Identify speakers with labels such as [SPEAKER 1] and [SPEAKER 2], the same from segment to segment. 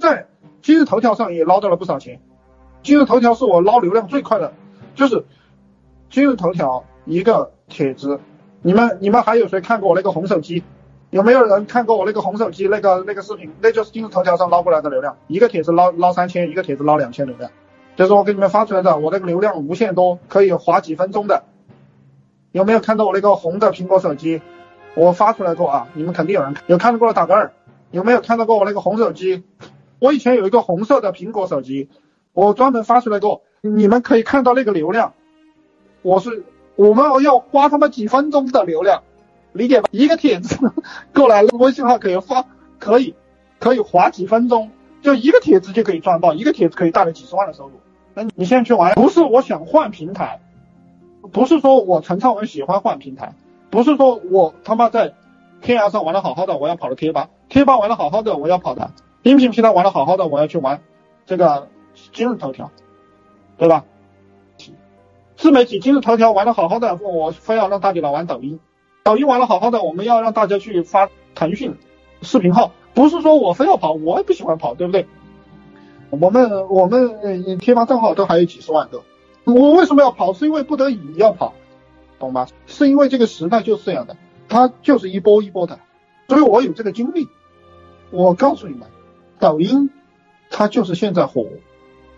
[SPEAKER 1] 在今日头条上也捞到了不少钱。今日头条是我捞流量最快的，就是今日头条一个帖子，你们你们还有谁看过我那个红手机？有没有人看过我那个红手机那个那个视频？那就是今日头条上捞过来的流量，一个帖子捞捞三千，一个帖子捞两千流量，就是我给你们发出来的，我那个流量无限多，可以划几分钟的。有没有看到我那个红的苹果手机？我发出来过啊，你们肯定有人看有看到过的打个二。有没有看到过我那个红手机？我以前有一个红色的苹果手机，我专门发出来过，你们可以看到那个流量。我是我们要花他妈几分钟的流量，理解吧？一个帖子过来，微信号可以发，可以可以划几分钟，就一个帖子就可以赚爆，一个帖子可以带来几十万的收入。那你现在去玩，不是我想换平台，不是说我陈昌文喜欢换平台，不是说我他妈在天涯上玩的好好的，我要跑到贴吧。贴吧玩的好好的，我要跑的；音频平台玩的好好的，我要去玩这个今日头条，对吧？自媒体今日头条玩的好好的，我非要让大家来玩抖音。抖音玩的好好的，我们要让大家去发腾讯视频号，不是说我非要跑，我也不喜欢跑，对不对？我们我们贴吧账号都还有几十万个，我为什么要跑？是因为不得已要跑，懂吗？是因为这个时代就是这样的，它就是一波一波的，所以我有这个经历。我告诉你们，抖音它就是现在火，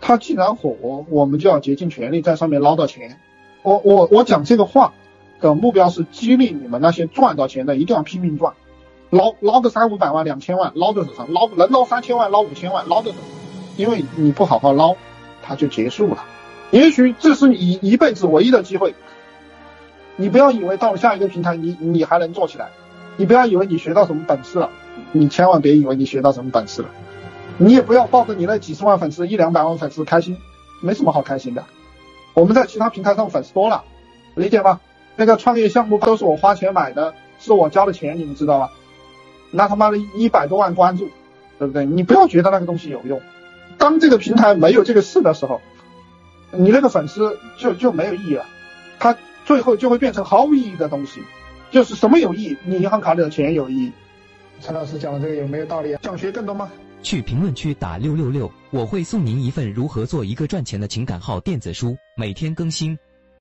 [SPEAKER 1] 它既然火，我们就要竭尽全力在上面捞到钱。我我我讲这个话的目标是激励你们那些赚到钱的，一定要拼命赚，捞捞个三五百万、两千万，捞在手上，捞能捞三千万、捞五千万，捞在手。因为你不好好捞，它就结束了。也许这是你一辈子唯一的机会。你不要以为到了下一个平台，你你还能做起来，你不要以为你学到什么本事了。你千万别以为你学到什么本事了，你也不要抱着你那几十万粉丝、一两百万粉丝开心，没什么好开心的。我们在其他平台上粉丝多了，理解吗？那个创业项目都是我花钱买的，是我交的钱，你们知道吧？那他妈的一百多万关注，对不对？你不要觉得那个东西有用，当这个平台没有这个事的时候，你那个粉丝就就没有意义了，它最后就会变成毫无意义的东西。就是什么有意义？你银行卡里的钱有意义。陈老师讲的这个有没有道理啊？想学更多吗？
[SPEAKER 2] 去评论区打六六六，我会送您一份如何做一个赚钱的情感号电子书，每天更新。